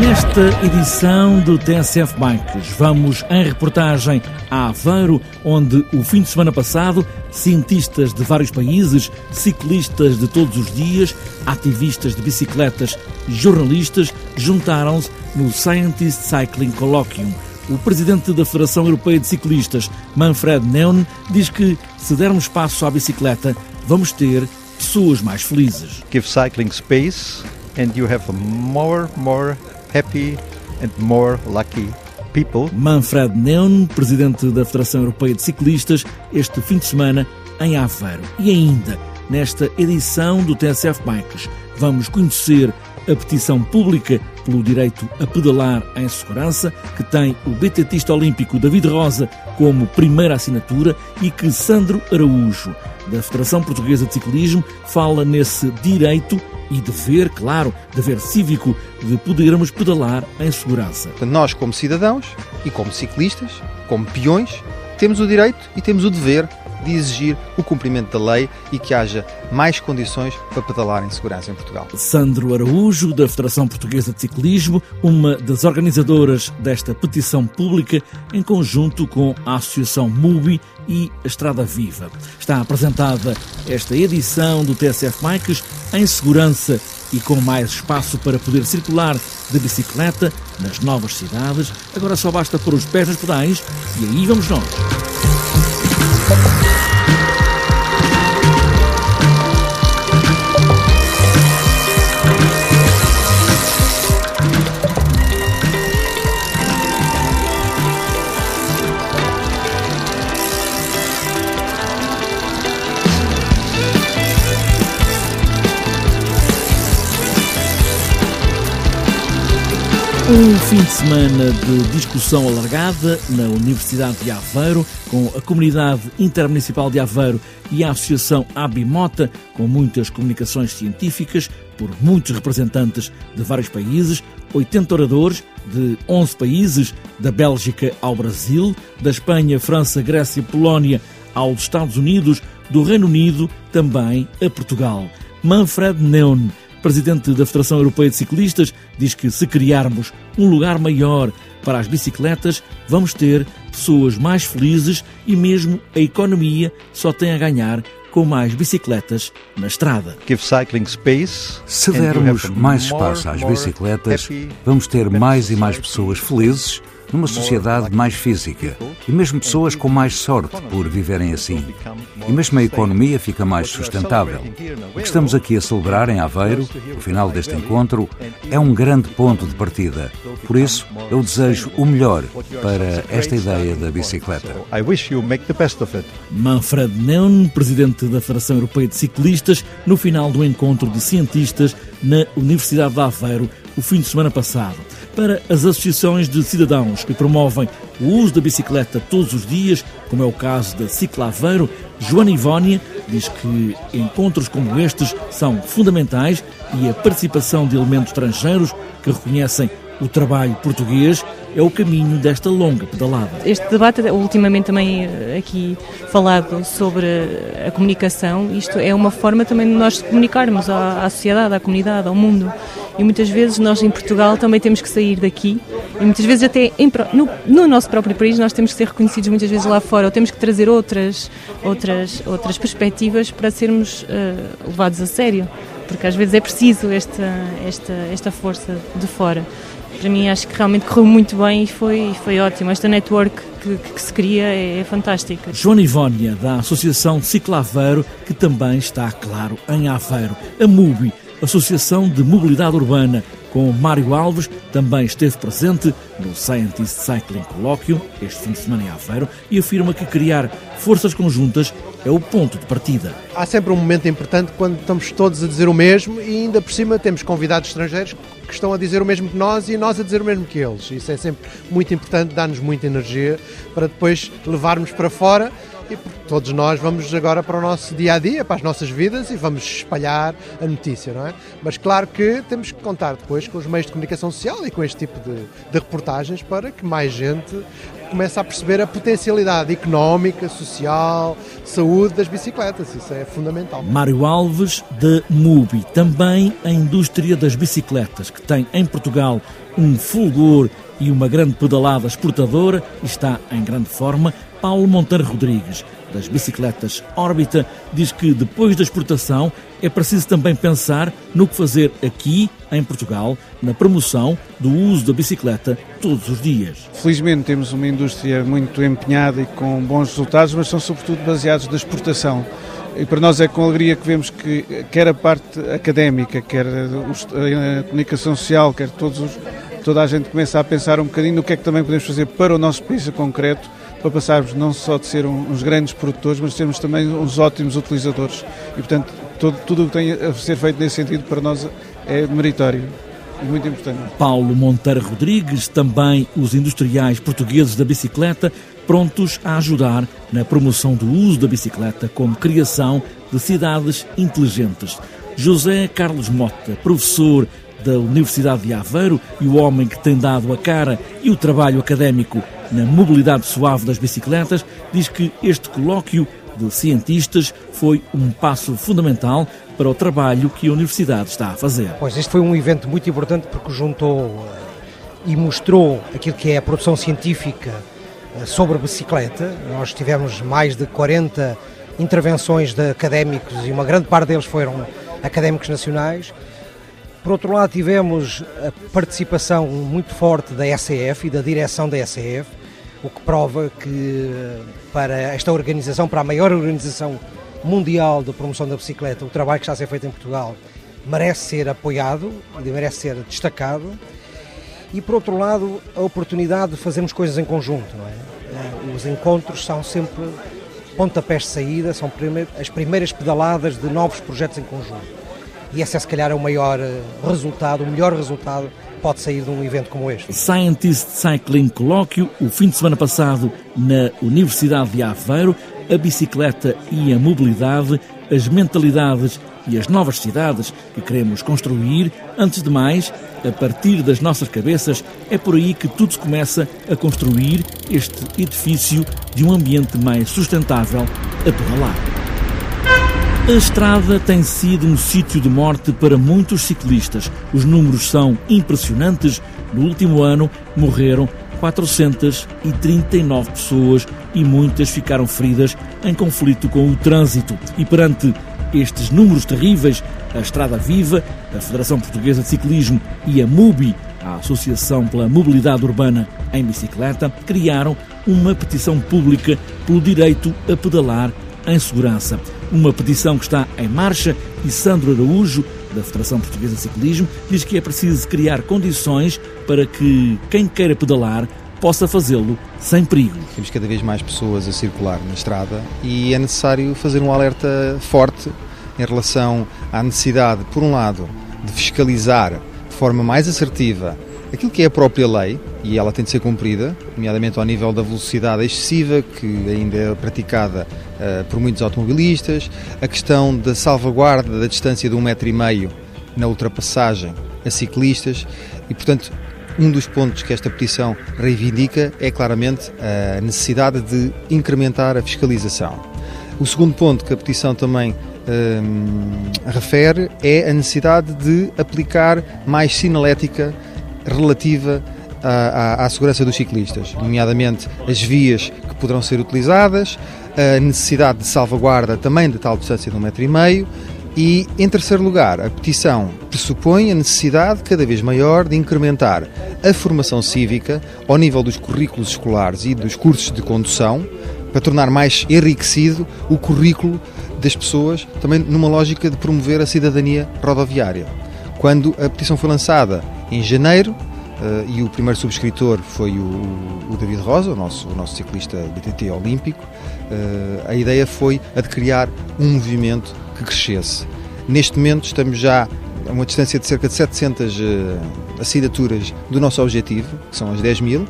Nesta edição do TSF Bikes, vamos em reportagem a Aveiro, onde o fim de semana passado, cientistas de vários países, ciclistas de todos os dias, ativistas de bicicletas e jornalistas juntaram-se no Scientist Cycling Colloquium. O presidente da Federação Europeia de Ciclistas, Manfred Neun, diz que se dermos espaço à bicicleta, vamos ter pessoas mais felizes. Give cycling space and you have more, more happy and more lucky people. Manfred Neun, presidente da Federação Europeia de Ciclistas, este fim de semana em Aveiro. E ainda, nesta edição do TSF Bikes, vamos conhecer a petição pública pelo direito a pedalar em segurança, que tem o BTTista olímpico David Rosa como primeira assinatura e que Sandro Araújo, da Federação Portuguesa de Ciclismo, fala nesse direito e dever, claro, dever cívico, de podermos pedalar em segurança. Nós, como cidadãos e como ciclistas, como peões, temos o direito e temos o dever de exigir o cumprimento da lei e que haja mais condições para pedalar em segurança em Portugal. Sandro Araújo, da Federação Portuguesa de Ciclismo, uma das organizadoras desta petição pública, em conjunto com a Associação MUBI e a Estrada Viva. Está apresentada esta edição do TSF Bikes em segurança e com mais espaço para poder circular de bicicleta nas novas cidades. Agora só basta pôr os pés nos pedais e aí vamos nós. Um fim de semana de discussão alargada na Universidade de Aveiro, com a Comunidade Intermunicipal de Aveiro e a Associação Abimota, com muitas comunicações científicas, por muitos representantes de vários países, 80 oradores de 11 países, da Bélgica ao Brasil, da Espanha, França, Grécia, Polónia aos Estados Unidos, do Reino Unido também a Portugal. Manfred Neun, presidente da Federação Europeia de Ciclistas, diz que se criarmos um lugar maior para as bicicletas, vamos ter pessoas mais felizes e mesmo a economia só tem a ganhar com mais bicicletas na estrada. Give cycling space. Se dermos mais espaço às bicicletas, vamos ter mais e mais pessoas felizes numa sociedade mais física e mesmo pessoas com mais sorte por viverem assim. E mesmo a economia fica mais sustentável. O que estamos aqui a celebrar em Aveiro, o final deste encontro, é um grande ponto de partida. Por isso, eu desejo o melhor para esta ideia da bicicleta. I wish you make the best of it. Manfred Neun, presidente da Federação Europeia de Ciclistas, no final do encontro de cientistas na Universidade de Aveiro, o fim de semana passado para as associações de cidadãos que promovem o uso da bicicleta todos os dias, como é o caso da Ciclaveiro, Joana Ivónia diz que encontros como estes são fundamentais e a participação de elementos estrangeiros que reconhecem o trabalho português é o caminho desta longa pedalada. Este debate, ultimamente também eh, aqui falado sobre a comunicação, isto é uma forma também de nós comunicarmos à, à sociedade, à comunidade, ao mundo. E muitas vezes nós em Portugal também temos que sair daqui e muitas vezes até em, no, no, nosso próprio país nós temos que ser reconhecidos muitas vezes lá fora ou temos que trazer outras, outras, outras perspectivas para sermos uh, levados a sério. Porque às vezes é preciso esta, esta, esta força de fora para mim acho que realmente correu muito bem e foi, foi ótimo. Esta network que, que se cria é, é fantástica. Joana Ivónia, da Associação Ciclaveiro, que também está, claro, em Aveiro. A MUBI, Associação de Mobilidade Urbana, com Mário Alves, também esteve presente no Scientist Cycling Colloquium, este fim de semana em Aveiro, e afirma que criar forças conjuntas é o ponto de partida. Há sempre um momento importante quando estamos todos a dizer o mesmo e ainda por cima temos convidados estrangeiros que estão a dizer o mesmo que nós e nós a dizer o mesmo que eles. Isso é sempre muito importante, dá-nos muita energia para depois levarmos para fora e todos nós vamos agora para o nosso dia a dia, para as nossas vidas e vamos espalhar a notícia, não é? Mas claro que temos que contar depois com os meios de comunicação social e com este tipo de, de reportagens para que mais gente começa a perceber a potencialidade económica, social, saúde das bicicletas. Isso é fundamental. Mário Alves, da MUBI, também a indústria das bicicletas, que tem em Portugal um fulgor e uma grande pedalada exportadora, está em grande forma. Paulo Monteiro Rodrigues, das bicicletas Órbita, diz que depois da exportação é preciso também pensar no que fazer aqui, em Portugal, na promoção do uso da bicicleta todos os dias. Felizmente temos uma indústria muito empenhada e com bons resultados, mas são sobretudo baseados na exportação. E para nós é com alegria que vemos que quer a parte académica, quer a comunicação social, quer todos os, toda a gente começa a pensar um bocadinho no que é que também podemos fazer para o nosso país em concreto, para passarmos não só de ser uns grandes produtores, mas sermos também uns ótimos utilizadores. E, portanto, tudo o que tem a ser feito nesse sentido para nós é meritório e muito importante. Paulo Monteiro Rodrigues, também os industriais portugueses da bicicleta, prontos a ajudar na promoção do uso da bicicleta como criação de cidades inteligentes. José Carlos Mota, professor da Universidade de Aveiro e o homem que tem dado a cara e o trabalho académico na mobilidade suave das bicicletas, diz que este colóquio de cientistas foi um passo fundamental para o trabalho que a Universidade está a fazer. Pois este foi um evento muito importante porque juntou eh, e mostrou aquilo que é a produção científica eh, sobre bicicleta. Nós tivemos mais de 40 intervenções de académicos e uma grande parte deles foram académicos nacionais por outro lado, tivemos a participação muito forte da SEF e da direção da SEF, o que prova que para esta organização, para a maior organização mundial de promoção da bicicleta, o trabalho que está a ser feito em Portugal merece ser apoiado, merece ser destacado. E por outro lado, a oportunidade de fazermos coisas em conjunto. Não é? Eh, os encontros são sempre pontapés de saída, são as primeiras pedaladas de novos projetos em conjunto e esse é se calhar o maior eh, resultado, o melhor resultado pode sair de um evento como este. Scientist Cycling Colóquio, o fim de semana passado na Universidade de Aveiro, a bicicleta e a mobilidade, as mentalidades e as novas cidades que queremos construir. Antes de mais, a partir das nossas cabeças, é por aí que tudo se começa a construir este edifício de um ambiente mais sustentável a pedalar. A estrada tem sido um sítio de morte para muitos ciclistas. Os números são impressionantes. No último ano morreram 439 pessoas e muitas ficaram feridas em conflito com o trânsito. E perante estes números terríveis, a Estrada Viva, a Federação Portuguesa de Ciclismo e a MUBI, a Associação pela Mobilidade Urbana em Bicicleta, criaram uma petição pública pelo direito a pedalar em segurança. Uma petição que está em marcha e Sandro Araújo, da Federação Portuguesa de Ciclismo, diz que é preciso criar condições para que quem queira pedalar possa fazê-lo sem perigo. Temos cada vez mais pessoas a circular na estrada e é necessário fazer um alerta forte em relação à necessidade, por um lado, de fiscalizar de forma mais assertiva aquilo que é a própria lei, e ela tem de ser cumprida, nomeadamente ao nível da velocidade excessiva, que ainda é praticada uh, por muitos automobilistas, a questão da salvaguarda da distância de um metro e meio na ultrapassagem a ciclistas, e portanto um dos pontos que esta petição reivindica é claramente a necessidade de incrementar a fiscalização. O segundo ponto que a petição também um, refere é a necessidade de aplicar mais sinalética relativa à, à, à, segurança dos ciclistas, nomeadamente as vias poderão ser utilizadas, a necessidade de salvaguarda também de tal distância de um metro e meio e, em terceiro lugar, a petição pressupõe a necessidade cada vez maior de incrementar a formação cívica ao nível dos currículos escolares e dos cursos de condução para tornar mais enriquecido o currículo das pessoas, também numa lógica de promover a cidadania rodoviária. Quando a petição foi lançada em janeiro, Uh, e o primeiro subscritor foi o, o, David Rosa, o nosso, o nosso ciclista BTT olímpico. Uh, a ideia foi a de criar um movimento que crescesse. Neste momento estamos já a uma distância de cerca de 700 uh, eh, assinaturas do nosso objetivo, que são as 10 mil,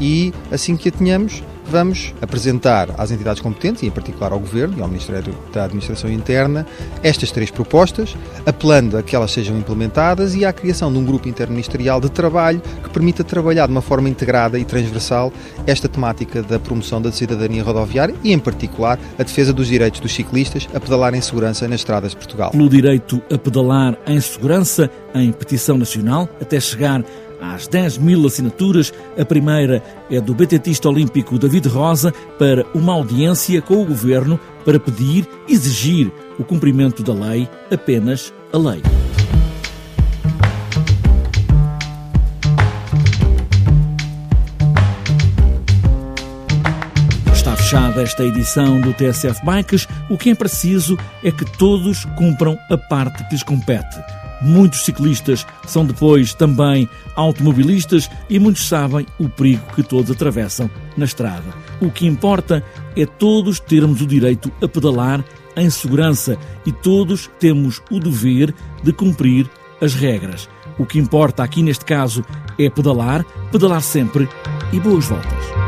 e assim que a tenhamos, vamos apresentar às entidades competentes, e em particular ao Governo e ao Ministério da Administração Interna, estas três propostas, apelando a que elas sejam implementadas e à criação de um grupo interministerial de trabalho que permita trabalhar de uma forma integrada e transversal esta temática da promoção da cidadania rodoviária e, em particular, a defesa dos direitos dos ciclistas a pedalar em segurança nas estradas de Portugal. Pelo direito a pedalar em segurança, em petição nacional, até chegar às 10 mil assinaturas. A primeira é do BTTista olímpico David Rosa para uma audiência com o governo para pedir, exigir o cumprimento da lei, apenas a lei. Está fechada esta edição do TSF Bikes. O que é preciso é que todos cumpram a parte que lhes compete Muitos ciclistas são depois também automobilistas e muitos sabem o perigo que todos atravessam na estrada. O que importa é todos termos o direito a pedalar em segurança e todos temos o dever de cumprir as regras. O que importa aqui neste caso é pedalar, pedalar sempre e boas voltas.